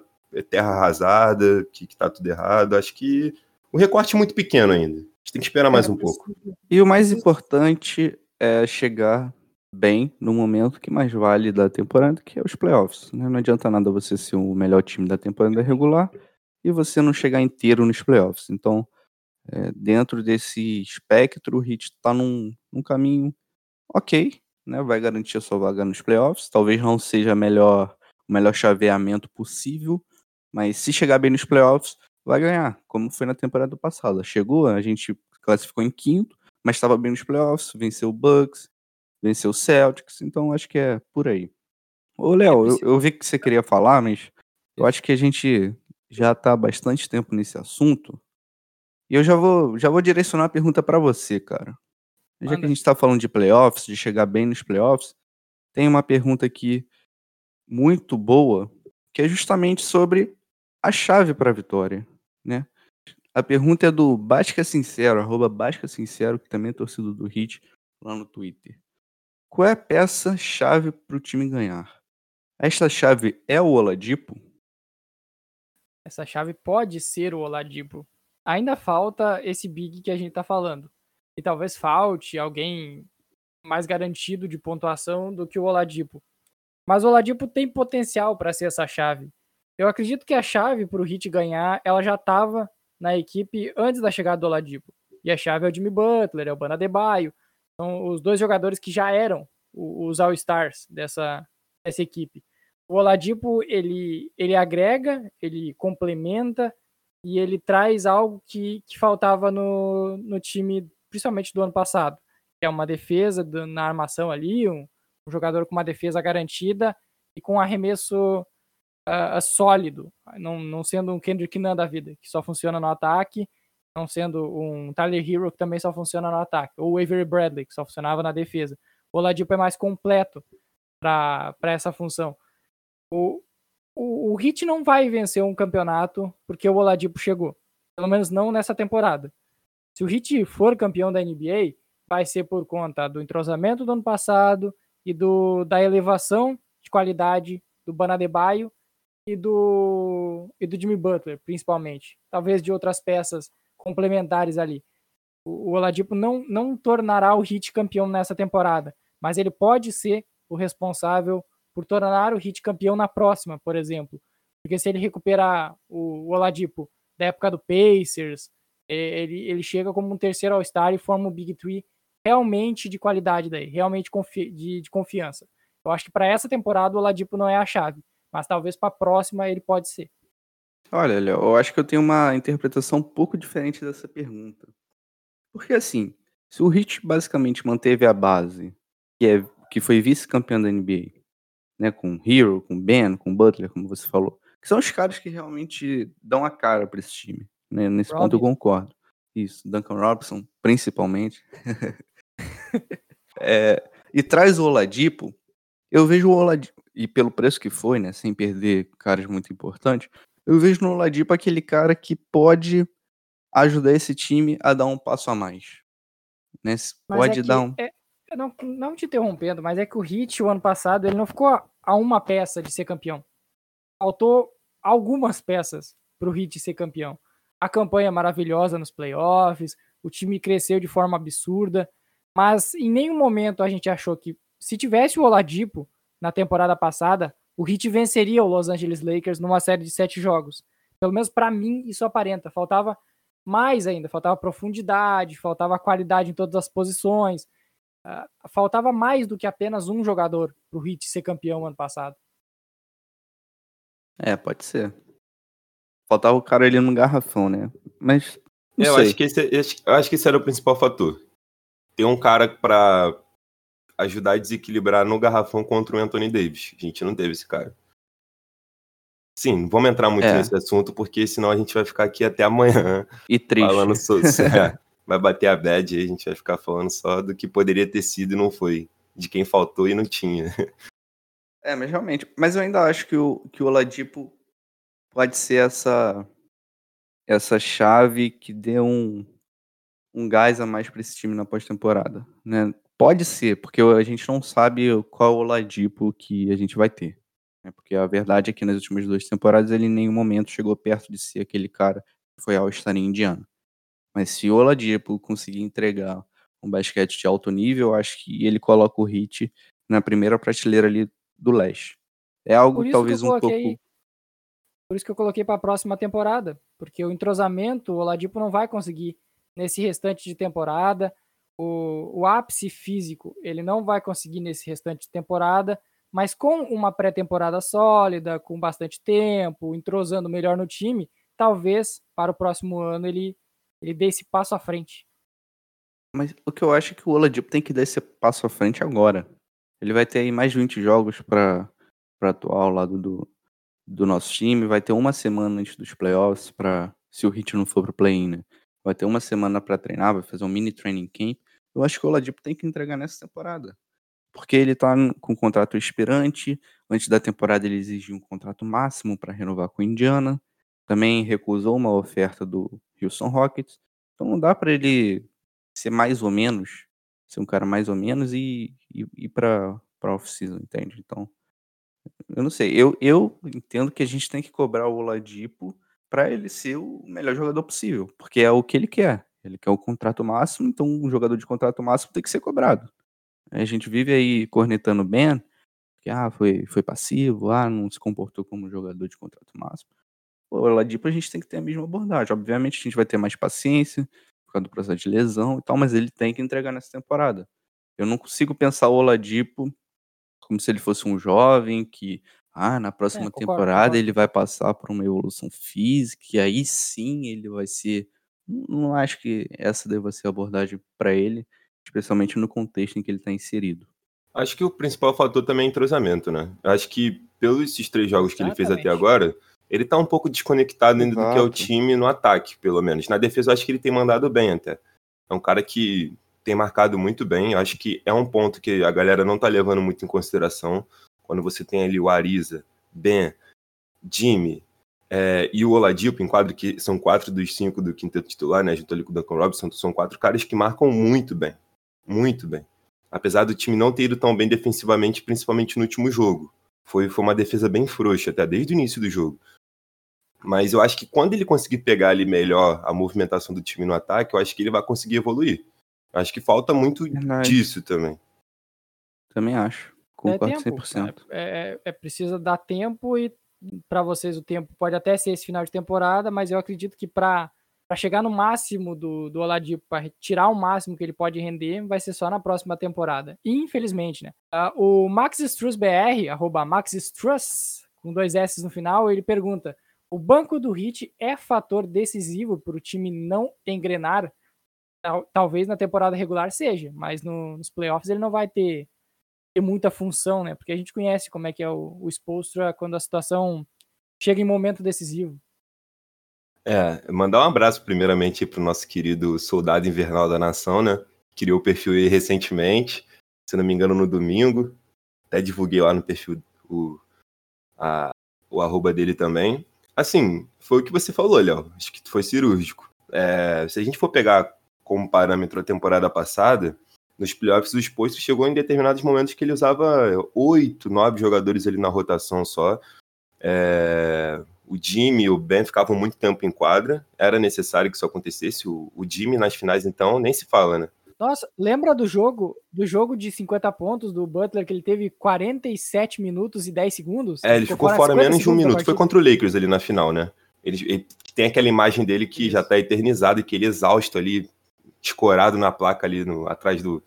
terra arrasada, que, que tá tudo errado. Acho que o recorte é muito pequeno ainda. A gente tem que esperar mais um pouco. E o mais importante é chegar bem no momento que mais vale da temporada, que é os playoffs. Né? Não adianta nada você ser o melhor time da temporada regular e você não chegar inteiro nos playoffs. Então, é, dentro desse espectro, o Heat está num, num caminho ok, né? vai garantir a sua vaga nos playoffs. Talvez não seja melhor, o melhor chaveamento possível, mas se chegar bem nos playoffs, vai ganhar, como foi na temporada passada. Chegou, a gente classificou em quinto, mas estava bem nos playoffs, venceu o Bucks, venceu o Celtics, então acho que é por aí. Ô, Léo, eu, eu vi que você queria falar, mas eu acho que a gente já está há bastante tempo nesse assunto. E eu já vou, já vou direcionar a pergunta para você, cara. Já que a Manda. gente está falando de playoffs, de chegar bem nos playoffs, tem uma pergunta aqui muito boa, que é justamente sobre a chave para a vitória, né? A pergunta é do Basca Sincero, arroba Basca Sincero, que também é torcedor do Hit, lá no Twitter. Qual é a peça-chave para o time ganhar? Esta chave é o Oladipo? Essa chave pode ser o Oladipo. Ainda falta esse big que a gente tá falando. E talvez falte alguém mais garantido de pontuação do que o Oladipo. Mas o Oladipo tem potencial para ser essa chave. Eu acredito que a chave para o Heat ganhar, ela já estava na equipe antes da chegada do Oladipo. E a chave é o Jimmy Butler, é o Bana Debaio. São os dois jogadores que já eram os All-Stars dessa, dessa equipe. O Oladipo, ele, ele agrega, ele complementa e ele traz algo que, que faltava no, no time, principalmente do ano passado, que é uma defesa do- na armação ali, um, um jogador com uma defesa garantida e com um arremesso ah, sólido, não, não sendo um Kendrick Nunn da vida, que só funciona no ataque, não sendo um Tyler Hero que também só funciona no ataque, ou o Avery Bradley, que só funcionava na defesa. O Oladipo é mais completo para essa função. O, o, o Heat não vai vencer um campeonato porque o Oladipo chegou. Pelo menos não nessa temporada. Se o Heat for campeão da NBA, vai ser por conta do entrosamento do ano passado e do, da elevação de qualidade do Banadebaio e do, e do Jimmy Butler, principalmente. Talvez de outras peças complementares ali. O, o Oladipo não, não tornará o Heat campeão nessa temporada, mas ele pode ser o responsável por tornar o Heat campeão na próxima, por exemplo. Porque se ele recuperar o, o Oladipo da época do Pacers, eh, ele, ele chega como um terceiro All-Star e forma um Big Three realmente de qualidade daí, realmente confi de, de confiança. Eu acho que para essa temporada o Oladipo não é a chave, mas talvez para a próxima ele pode ser. Olha, Léo, eu acho que eu tenho uma interpretação um pouco diferente dessa pergunta. Porque assim, se o Heat basicamente manteve a base, que, é, que foi vice-campeão da NBA, né, com Hero, com Ben, com Butler, como você falou, que são os caras que realmente dão a cara para esse time. Né? Nesse ponto eu concordo. Isso, Duncan Robinson, principalmente. É, e traz o Oladipo, eu vejo o Oladipo, e pelo preço que foi, né, sem perder caras muito importantes, eu vejo no Oladipo aquele cara que pode ajudar esse time a dar um passo a mais. Né? Pode é dar um. é não, não te interrompendo, mas é que o Heat, o ano passado, ele não ficou a- uma peça de ser campeão. Faltou algumas peças para o Heat ser campeão. A campanha maravilhosa nos playoffs, o time cresceu de forma absurda, mas em nenhum momento a gente achou que se tivesse o Oladipo na temporada passada, o Heat venceria o Los Angeles Lakers numa série de sete jogos. Pelo menos para mim isso aparenta. Faltava mais ainda, faltava profundidade, faltava qualidade em todas as posições. Ah, faltava mais do que apenas um jogador para o Heat ser campeão ano passado. É, pode ser. Faltava o cara ali no garrafão, né? Mas. Não É, eu sei. acho, que esse, esse- eu acho que esse era o principal fator. Ter um cara pra ajudar a desequilibrar no garrafão contra o Anthony Davis. A gente não teve esse cara. Sim, não vamos entrar muito É. nesse assunto, porque senão a gente vai ficar aqui até amanhã E triste. falando sobre. é, vai bater a bad aí, a gente vai ficar falando só do que poderia ter sido e não foi. De quem faltou e não tinha. É, mas realmente. Mas eu ainda acho que o, que o Oladipo pode ser essa essa chave que dê um, um gás a mais para esse time na pós-temporada, né? Pode ser, porque a gente não sabe qual o Oladipo que a gente vai ter. Né? Porque a verdade é que nas últimas duas temporadas ele em nenhum momento chegou perto de ser aquele cara que foi ao estar em Indiana. Mas se o Oladipo conseguir entregar um basquete de alto nível, eu acho que ele coloca o Hit na primeira prateleira ali do leste. É algo talvez eu um coloquei- pouco. Por isso que eu coloquei para a próxima temporada, porque o entrosamento o Oladipo não vai conseguir nesse restante de temporada. O, o ápice físico ele não vai conseguir nesse restante de temporada, mas com uma pré-temporada sólida, com bastante tempo, entrosando melhor no time, talvez para o próximo ano ele, ele dê esse passo à frente. Mas o que eu acho é que o Oladipo tem que dar esse passo à frente agora. Ele vai ter aí mais de 20 jogos para atuar ao lado do, do nosso time. Vai ter uma semana antes dos playoffs para se o Hit não for pro play-in, né? Vai ter uma semana para treinar, vai fazer um mini training camp. Eu acho que o Oladipo tem que entregar nessa temporada. Porque ele tá n- com um contrato expirante. Antes da temporada ele exigiu um contrato máximo para renovar com o Indiana. Também recusou uma oferta do Houston Rockets. Então não dá para ele ser mais ou menos, ser um cara mais ou menos e ir para off-season, entende? Então, eu não sei. Eu, eu entendo que a gente tem que cobrar o Oladipo para ele ser o melhor jogador possível, porque é o que ele quer. Ele quer o contrato máximo, então um jogador de contrato máximo tem que ser cobrado. A gente vive aí cornetando Ben, que ah, foi, foi passivo, ah, não se comportou como jogador de contrato máximo. O Oladipo a gente tem que ter a mesma abordagem. Obviamente a gente vai ter mais paciência por causa do processo de lesão e tal, mas ele tem que entregar nessa temporada. Eu não consigo pensar o Oladipo como se ele fosse um jovem que, ah, na próxima concordo, temporada concordo. ele vai passar por uma evolução física e aí sim ele vai ser. Não acho que essa deva ser a abordagem para ele, especialmente no contexto em que ele está inserido. Acho que o principal fator também é entrosamento, né? Acho que pelos esses três jogos que ele fez até Exatamente. agora, ele tá um pouco desconectado ainda do que é o Exato. time no ataque, pelo menos. Na defesa, eu acho que ele tem mandado bem até. É um cara que tem marcado muito bem. Eu acho que é um ponto que a galera não tá levando muito em consideração. Quando você tem ali o Ariza, Ben, Jimmy é, e o Oladipo em quadro, que são quatro dos cinco do quinteto titular, né? Junto ali com o Duncan Robinson, são quatro caras que marcam muito bem. Muito bem apesar do time não ter ido tão bem defensivamente, principalmente no último jogo. Foi, foi uma defesa bem frouxa, até desde o início do jogo. Mas eu acho que quando ele conseguir pegar ali melhor a movimentação do time no ataque, eu acho que ele vai conseguir evoluir. Eu acho que falta muito Verdade. disso também. Também acho. É Concordo tempo, 100%. É, é, é precisa dar tempo e para vocês o tempo pode até ser esse final de temporada, mas eu acredito que para chegar no máximo do, do Oladipo, para tirar o máximo que ele pode render, vai ser só na próxima temporada. Infelizmente, né? Ah, o Max Struss BR, arroba Max Struss, com dois S no final, ele pergunta: o banco do Hit é fator decisivo para o time não engrenar? Tal- talvez na temporada regular seja, mas no- nos playoffs ele não vai ter ter muita função, né? Porque a gente conhece como é que é o, o Spoelstra quando a situação chega em momento decisivo. É, mandar um abraço primeiramente para o nosso querido soldado invernal da nação, né? Criou o perfil aí recentemente, se não me engano, no domingo. Até divulguei lá no perfil o, a- o arroba dele também. Assim, foi o que você falou, Léo. Acho que foi cirúrgico. É, se a gente for pegar como parâmetro a temporada passada, nos playoffs o exposto chegou em determinados momentos que ele usava oito, nove jogadores ali na rotação só. É, o Jimmy e o Ben ficavam muito tempo em quadra, era necessário que isso acontecesse. O, o Jimmy nas finais, então, nem se fala, né? Nossa, lembra do jogo, do jogo de 50 pontos do Butler que ele teve 47 minutos e 10 segundos? É, ele ficou fora 50 menos de um minuto. Foi contra o Lakers ali na final, né? Ele, ele tem aquela imagem dele que já tá eternizado e que ele exausto ali, escorado na placa ali no- atrás do,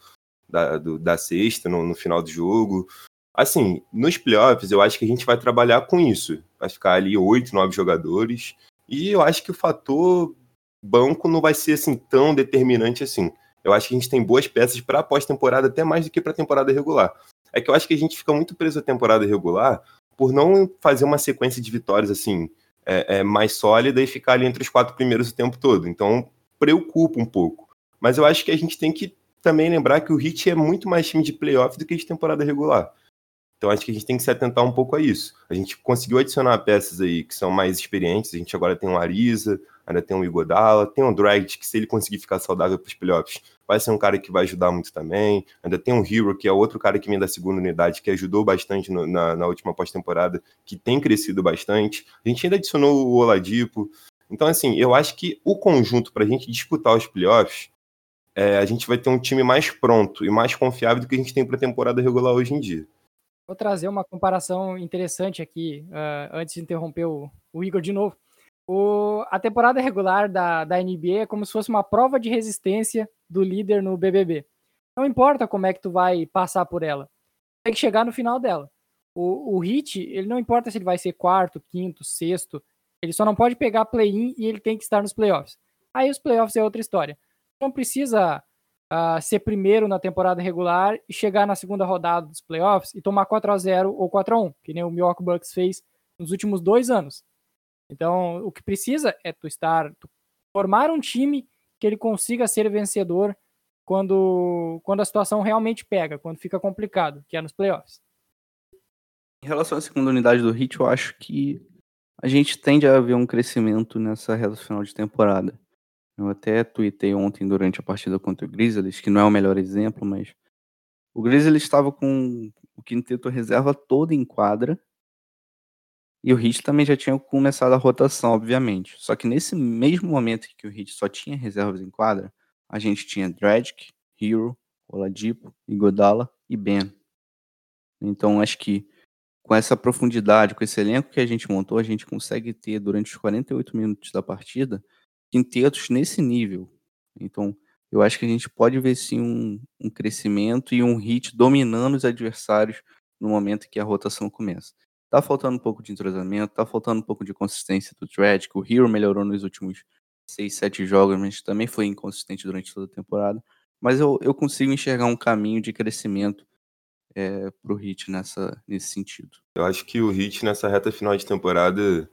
da, do- da cesta, no, no final do jogo. Assim, nos playoffs, eu acho que a gente vai trabalhar com isso. Vai ficar ali oito, nove jogadores. E eu acho que o fator banco não vai ser assim tão determinante assim. Eu acho que a gente tem boas peças para pós-temporada, até mais do que para temporada regular. É que eu acho que a gente fica muito preso à temporada regular por não fazer uma sequência de vitórias assim é, é, mais sólida e ficar ali entre os quatro primeiros o tempo todo. Então preocupa um pouco. Mas eu acho que a gente tem que também lembrar que o Heat é muito mais time de playoff do que de temporada regular. Então acho que a gente tem que se atentar um pouco a isso. A gente conseguiu adicionar peças aí que são mais experientes. A gente agora tem um Ariza, ainda tem um Igodala, tem um Dragic, que se ele conseguir ficar saudável para os playoffs, vai ser um cara que vai ajudar muito também. Ainda tem um Hero, que é outro cara que vem da segunda unidade, que ajudou bastante no- na, na última pós-temporada, que tem crescido bastante. A gente ainda adicionou o Oladipo. Então, assim, eu acho que o conjunto para a gente disputar os playoffs, é, a gente vai ter um time mais pronto e mais confiável do que a gente tem para a temporada regular hoje em dia. Vou trazer uma comparação interessante aqui, uh, antes de interromper o, o Igor de novo. O, a temporada regular da, da NBA é como se fosse uma prova de resistência do líder no BBB. Não importa como é que tu vai passar por ela, tem que chegar no final dela. O, o Hit, ele não importa se ele vai ser quarto, quinto, sexto, ele só não pode pegar play-in e ele tem que estar nos playoffs. Aí os playoffs é outra história. Não precisa uh, ser primeiro na temporada regular e chegar na segunda rodada dos playoffs e tomar 4 a 0 ou 4 a 1 que nem o Milwaukee Bucks fez nos últimos dois anos. Então, o que precisa é tu estar, tu formar um time que ele consiga ser vencedor quando, quando a situação realmente pega, quando fica complicado, que é nos playoffs. Em relação à segunda unidade do Hit, eu acho que a gente tende a ver um crescimento nessa reta final de temporada. Eu até tuitei ontem durante a partida contra o Grizzlies, que não é o melhor exemplo, mas o Grizzlies estava com o quinteto reserva todo em quadra e o Heat também já tinha começado a rotação, obviamente. Só que nesse mesmo momento que o Heat só tinha reservas em quadra, a gente tinha Dragic, Hero, Oladipo, Igodala e Ben. Então acho que com essa profundidade, com esse elenco que a gente montou, a gente consegue ter durante os 48 minutos da partida quintetos nesse nível. Então eu acho que a gente pode ver sim um, um crescimento e um hit dominando os adversários no momento que a rotação começa. Tá faltando um pouco de entrosamento, tá faltando um pouco de consistência do Dredd, que o Hero melhorou nos últimos 6, 7 jogos, mas também foi inconsistente durante toda a temporada. Mas eu, eu consigo enxergar um caminho de crescimento é, pro Hit nessa, nesse sentido. Eu acho que o Hit nessa reta final de temporada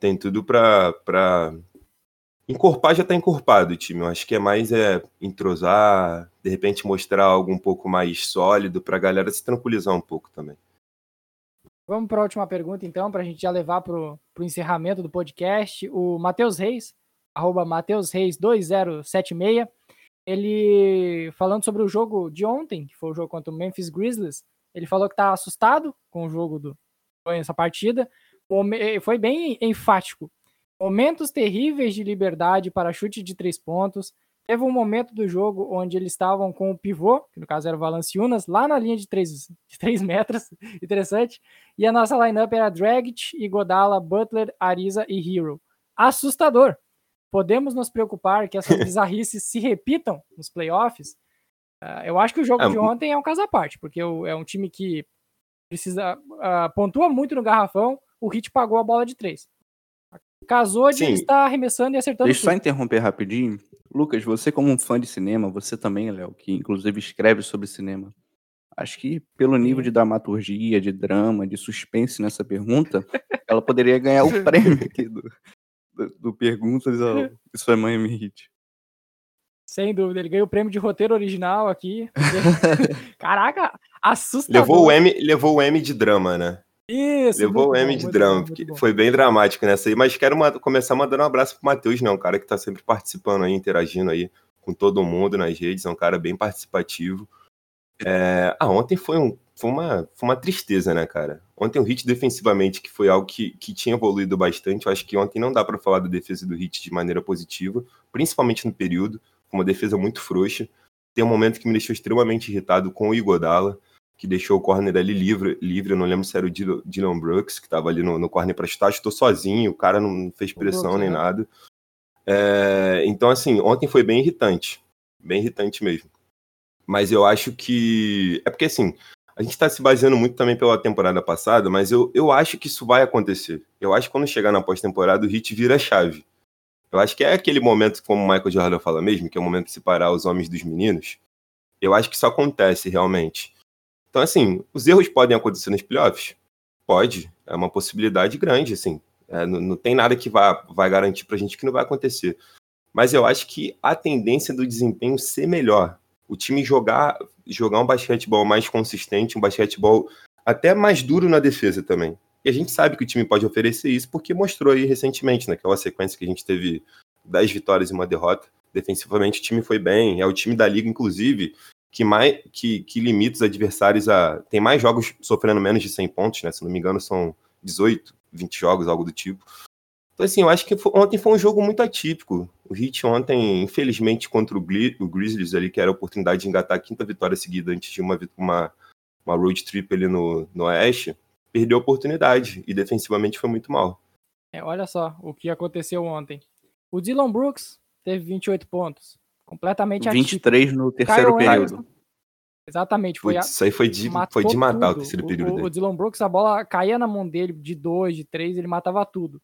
tem tudo pra, pra... Encorpar já tá encorpado o time. Eu acho que é mais é entrosar, de repente mostrar algo um pouco mais sólido pra galera se tranquilizar um pouco também. Vamos para a última pergunta, então, para a gente já levar para o encerramento do podcast. O Matheus Reis, arroba Matheus Reis 2076, ele falando sobre o jogo de ontem, que foi o jogo contra o Memphis Grizzlies, ele falou que está assustado com o jogo do essa partida. Foi bem enfático. Momentos terríveis de liberdade para chute de três pontos, Teve um momento do jogo onde eles estavam com o pivô, que no caso era o Valanciunas, lá na linha de 3, de 3 metros, interessante. E a nossa lineup era Dragic, Igodala, Butler, Ariza e Hero. Assustador. Podemos nos preocupar que essas bizarrices se repitam nos playoffs? Uh, eu acho que o jogo é, de ontem é um caso à parte, porque é um time que precisa uh, pontua muito no garrafão, o Hit pagou a bola de três. Casou de Sim. estar arremessando e acertando. Deixa eu só interromper rapidinho. Lucas, você como um fã de cinema, você também, Léo, que inclusive escreve sobre cinema, acho que pelo nível de dramaturgia, de drama, de suspense nessa pergunta, ela poderia ganhar o prêmio aqui do, do, do Perguntas ao Isso é Miami Heat. Sem dúvida, ele ganhou o prêmio de roteiro original aqui. Caraca, assustador. Levou o M, levou o M de drama, né? Isso. Levou o M de drama, porque foi bem dramático nessa aí. Mas quero uma, começar mandando um abraço pro Matheus, né? Um cara que tá sempre participando aí, interagindo aí com todo mundo nas redes. É um cara bem participativo. É... Ah, ontem foi, um, foi, uma, foi uma tristeza, né, cara? Ontem o Hit defensivamente, que foi algo que, que tinha evoluído bastante. Eu acho que ontem não dá para falar da defesa do Hit de maneira positiva, principalmente no período. Uma defesa muito frouxa. Tem um momento que me deixou extremamente irritado com o Igodala que deixou o corner ali livre, livre, eu não lembro se era o Dylan Brooks, que estava ali no, no corner para chutar, estou sozinho, o cara não fez pressão nem né? nada. É, então, assim, ontem foi bem irritante, bem irritante mesmo. Mas eu acho que. É porque, assim, a gente está se baseando muito também pela temporada passada, mas eu, eu acho que isso vai acontecer. Eu acho que quando chegar na pós-temporada, o Hit vira chave. Eu acho que é aquele momento, como o Michael Jordan fala mesmo, que é o momento de separar os homens dos meninos. Eu acho que isso acontece realmente. Então, assim, os erros podem acontecer nos playoffs? Pode. É uma possibilidade grande, assim. É, não, não, tem nada que vá, vai garantir pra gente que não vai acontecer. Mas eu acho que a tendência do desempenho ser melhor. O time jogar, jogar um basquetebol mais consistente, um basquetebol até mais duro na defesa também. E a gente sabe que o time pode oferecer isso porque mostrou aí recentemente, naquela sequência que a gente teve 10 vitórias e uma derrota. Defensivamente o time foi bem, é o time da liga, inclusive, que, mais, que, que limita os adversários a. Tem mais jogos sofrendo menos de 100 pontos, né? Se não me engano, são 18, 20 jogos, algo do tipo. Então, assim, eu acho que foi- ontem foi um jogo muito atípico. O Heat ontem, infelizmente, contra o, o Grizzlies ali, que era a oportunidade de engatar a quinta vitória seguida antes de uma, uma, uma road trip ali no, no Oeste, perdeu a oportunidade e defensivamente foi muito mal. É, olha só o que aconteceu ontem. O Dylan Brooks teve 28 pontos. Completamente atípico. 23 no terceiro Kyle período. Anderson, Exatamente. Foi a- Putz, isso aí foi de, foi de matar o tudo. terceiro O- período O, dele. o Dylan Brooks, a bola caía na mão dele de 2, de 3, ele matava tudo.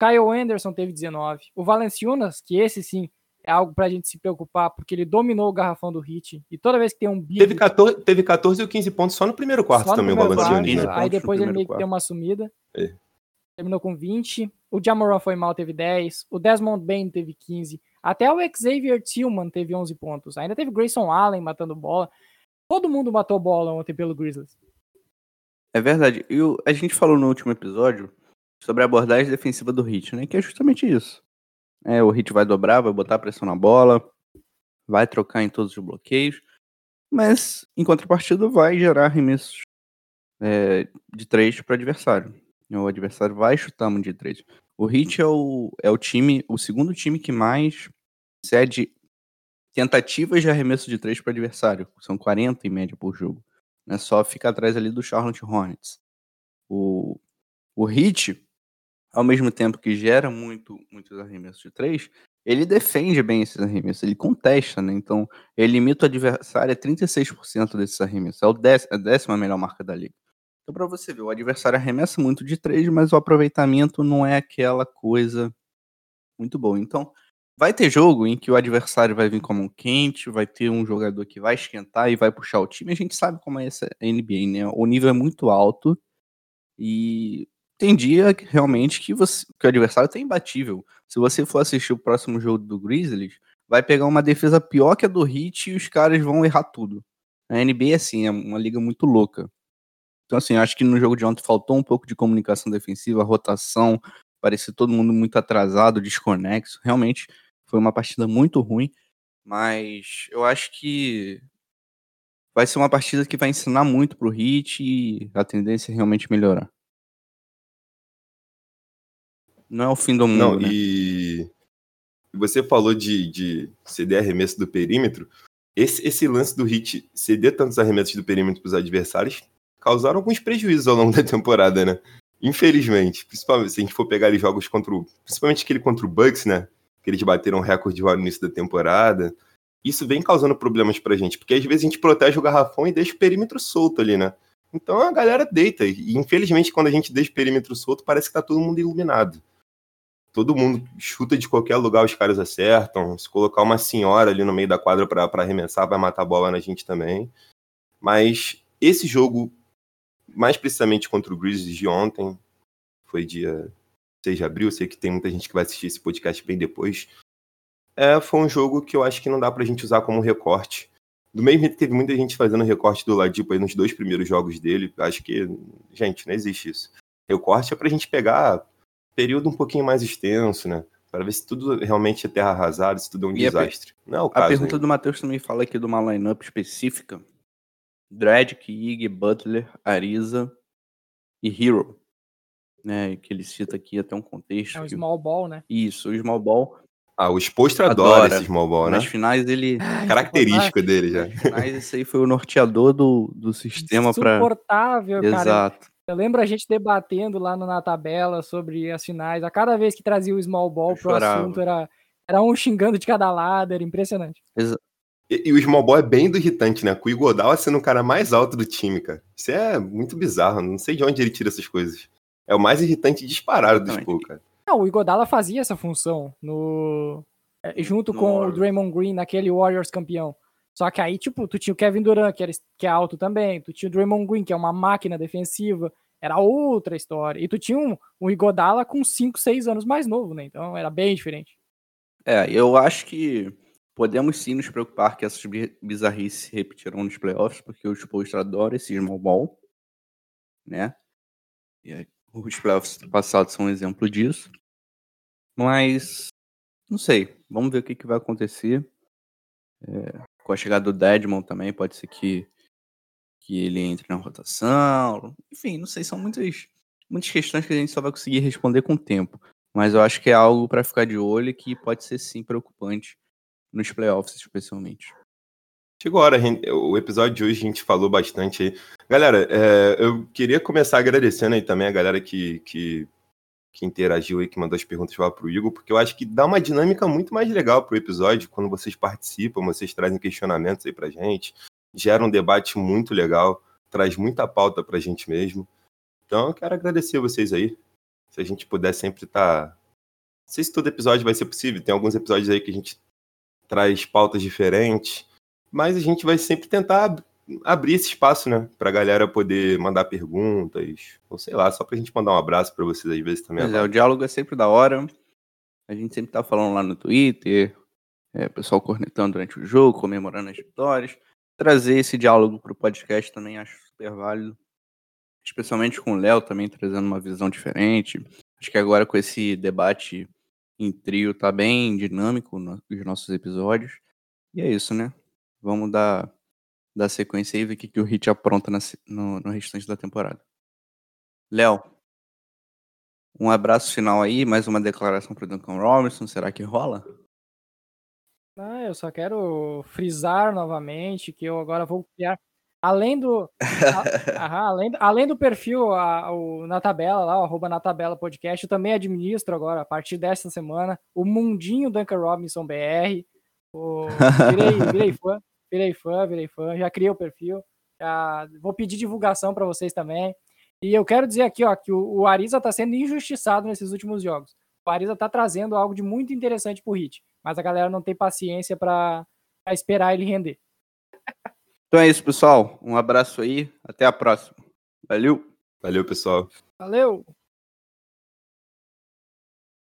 Kyle Anderson teve 19. O Valenciunas, que esse sim é algo pra gente se preocupar, porque ele dominou o garrafão do Hit. E toda vez que tem um big, Teve 14, teve 14 ou 15 pontos só no primeiro quarto só no também, o primeiro quarto, né? Aí depois ele meio que deu uma sumida. É. Terminou com 20. O Jamoran foi mal, teve 10. O Desmond Bain teve 15. Até o Xavier Tillman teve 11 pontos. Ainda teve Grayson Allen matando bola. Todo mundo matou bola ontem pelo Grizzlies. É verdade. E a gente falou no último episódio sobre a abordagem defensiva do Hit, né? Que é justamente isso. É, o Hit vai dobrar, vai botar pressão na bola, vai trocar em todos os bloqueios, mas em contrapartida vai gerar arremessos é, de três para o adversário. O adversário vai chutar muito de três. O Hit é o, é o time, o segundo time que mais cede tentativas de arremesso de três para o adversário. São 40 em média por jogo. Né? Só fica atrás ali do Charlotte Hornets. O, o Heat, ao mesmo tempo que gera muito, muitos arremessos de três, ele defende bem esses arremessos, ele contesta, né? Então, ele limita o adversário a 36% desses arremessos. É o déc- a décima melhor marca da liga. Então, para você ver, o adversário arremessa muito de três, mas o aproveitamento não é aquela coisa muito boa. Então, vai ter jogo em que o adversário vai vir com a mão quente, vai ter um jogador que vai esquentar e vai puxar o time. A gente sabe como é essa NBA, né? O nível é muito alto e tem dia realmente que, você, que o adversário tá imbatível. Se você for assistir o próximo jogo do Grizzlies, vai pegar uma defesa pior que a do Heat e os caras vão errar tudo. A NBA assim, é uma liga muito louca. Então, assim, acho que no jogo de ontem faltou um pouco de comunicação defensiva, rotação, parecia todo mundo muito atrasado, desconexo. Realmente foi uma partida muito ruim, mas eu acho que vai ser uma partida que vai ensinar muito pro Heat e a tendência é realmente melhorar. Não é o fim do mundo, Não, né? e você falou de, de ceder arremesso do perímetro. Esse, esse lance do Hit ceder tantos arremessos do perímetro para os adversários causaram alguns prejuízos ao longo da temporada, né? Infelizmente. Principalmente se a gente for pegar ali jogos contra o. Principalmente aquele contra o Bucks, né? Que eles bateram recorde no início da temporada. Isso vem causando problemas pra gente, porque às vezes a gente protege o garrafão e deixa o perímetro solto ali, né? Então a galera deita. E infelizmente, quando a gente deixa o perímetro solto, parece que tá todo mundo iluminado todo mundo chuta de qualquer lugar, os caras acertam. Se colocar uma senhora ali no meio da quadra para arremessar, vai matar a bola na gente também. Mas esse jogo, mais precisamente contra o Grizzlies de ontem, foi dia 6 de abril, sei que tem muita gente que vai assistir esse podcast bem depois. É, foi um jogo que eu acho que não dá pra gente usar como recorte. Do mesmo jeito que teve muita gente fazendo recorte do Ladipo aí nos dois primeiros jogos dele, acho que, gente, não existe isso. Recorte é pra gente pegar período um pouquinho mais extenso, né? Para ver se tudo realmente é terra arrasada, se tudo é um E a per- desastre. Não é o A caso. pergunta do Matheus também fala aqui de uma lineup específica. Dredd, Ig, Butler, Ariza e Hero. Né, que ele cita aqui até um contexto. É um que- small ball, né? Isso, o small ball. Ah, o Expostre adora, Adora. esse small ball, né? Nas finais ele. Característica dele já. Nas finais esse aí foi o norteador do, do sistema para. Insuportável, cara. Exato. Eu lembro a gente debatendo lá na tabela sobre as finais. A cada vez que trazia o small ball Eu pro chorava. assunto, era, era um xingando de cada lado, era impressionante. E, e o small ball é bem do irritante, né? Com o Igodala sendo o cara mais alto do time, cara. Isso é muito bizarro. Não sei de onde ele tira essas coisas. É o mais irritante disparado dos Exatamente. Cara. Não, o Igodala fazia essa função no é, junto No com o Warriors. Draymond Green naquele Warriors campeão. Só que aí, tipo, tu tinha o Kevin Durant, que, era, que é alto também, tu tinha o Draymond Green, que é uma máquina defensiva, era outra história. E tu tinha um, um Igodala com 5, 6 anos mais novo, né? Então era bem diferente. É, eu acho que podemos sim nos preocupar que essas bi- bizarrices se repetirão nos playoffs, porque o Spurs adora esse small ball, né? E os playoffs passados são um exemplo disso. Mas, não sei, vamos ver o que, que vai acontecer. É, com a chegada do Deadmon também, pode ser que, que ele entre na rotação. Enfim, não sei, são muitas, muitas questões que a gente só vai conseguir responder com o tempo. Mas eu acho que é algo para ficar de olho e que pode ser sim preocupante nos playoffs, especialmente. Chegou a hora, o episódio de hoje a gente falou bastante aí. Galera, é, eu queria começar agradecendo aí também a galera que, que, que interagiu aí, que mandou as perguntas lá pro Igor, porque eu acho que dá uma dinâmica muito mais legal pro episódio quando vocês participam, vocês trazem questionamentos aí pra gente, gera um debate muito legal, traz muita pauta pra gente mesmo. Então eu quero agradecer vocês aí. Se a gente puder sempre estar. Tá... Não sei se todo episódio vai ser possível, tem alguns episódios aí que a gente traz pautas diferentes mas a gente vai sempre tentar abrir esse espaço, né, pra galera poder mandar perguntas, ou sei lá, só pra gente mandar um abraço para vocês às vezes também. Mas é, o diálogo é sempre da hora. A gente sempre tá falando lá no Twitter, é, pessoal cornetando durante o jogo, comemorando as vitórias. Trazer esse diálogo pro podcast também acho super válido. Especialmente com o Léo também trazendo uma visão diferente. Acho que agora com esse debate em trio tá bem dinâmico nos nossos episódios. E é isso, né? Vamos dar, dar sequência aí e ver o que, que o Hit apronta na, no, no restante da temporada. Léo, um abraço final aí, mais uma declaração para Duncan Robinson, será que rola? Ah, eu só quero frisar novamente que eu agora vou criar, além do, a, além, além do perfil a, o, na tabela lá, o arroba na tabela podcast, eu também administro agora, a partir desta semana, o Mundinho Duncan Robinson BR, o, virei, virei fã, virei fã, virei fã, já criei o perfil, já vou pedir divulgação para vocês também. E eu quero dizer aqui, ó, que o, o Ariza está sendo injustiçado nesses últimos jogos. O Ariza está trazendo algo de muito interessante pro Hit, mas a galera não tem paciência para esperar ele render. Então é isso, pessoal. Um abraço aí, até a próxima. Valeu. Valeu, pessoal. Valeu.